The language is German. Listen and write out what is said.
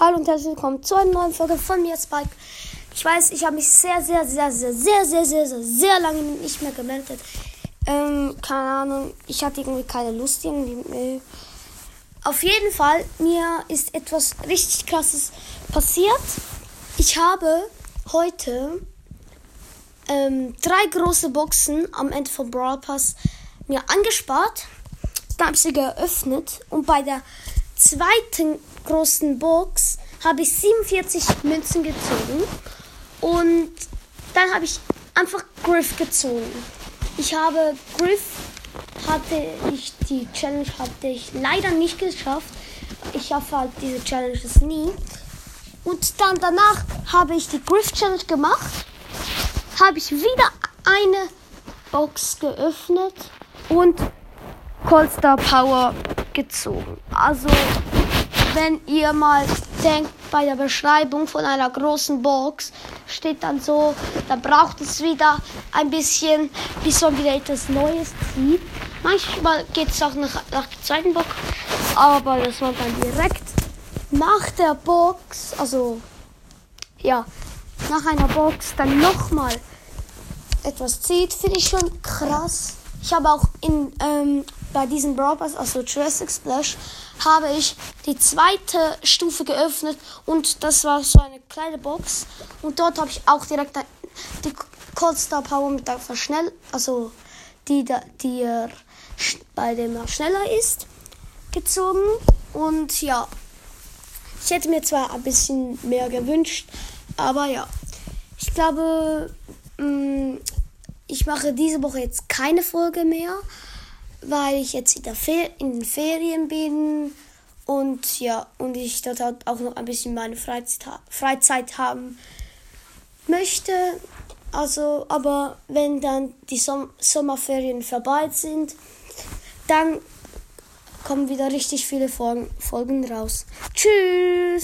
Hallo und herzlich willkommen zu einer neuen Folge von mir, Spike. Ich weiß, ich habe mich sehr, sehr, sehr, sehr, sehr, sehr, sehr, sehr, sehr lange nicht mehr gemeldet. Ähm, keine Ahnung, ich hatte irgendwie keine Lust irgendwie. Äh. Auf jeden Fall, mir ist etwas richtig krasses passiert. Ich habe heute ähm, drei große Boxen am Ende vom Brawl Pass mir angespart. Dann habe ich sie geöffnet und bei der zweiten großen Box habe ich 47 Münzen gezogen und dann habe ich einfach Griff gezogen. Ich habe Griff hatte ich die Challenge hatte ich leider nicht geschafft. Ich schaffe halt diese Challenges nie. Und dann danach habe ich die Griff Challenge gemacht. Habe ich wieder eine Box geöffnet und Coldstar Power gezogen. Also wenn ihr mal denkt, bei der Beschreibung von einer großen Box steht dann so, da braucht es wieder ein bisschen, bis man wieder etwas Neues zieht. Manchmal geht es auch nach, nach der zweiten Box, aber dass man dann direkt nach der Box, also ja, nach einer Box dann nochmal etwas zieht, finde ich schon krass. Ich habe auch in, ähm, bei diesem Brawl also Jurassic Splash, habe ich die zweite Stufe geöffnet und das war so eine kleine Box. Und dort habe ich auch direkt die Cold Star Power mit der Verschnell, also die, die er bei dem er schneller ist, gezogen. Und ja, ich hätte mir zwar ein bisschen mehr gewünscht, aber ja, ich glaube, mm, ich mache diese Woche jetzt keine Folge mehr, weil ich jetzt in, in den Ferien bin und ja, und ich dort halt auch noch ein bisschen meine Freizeit, Freizeit haben möchte. Also, aber wenn dann die Som Sommerferien vorbei sind, dann kommen wieder richtig viele Folgen raus. Tschüss!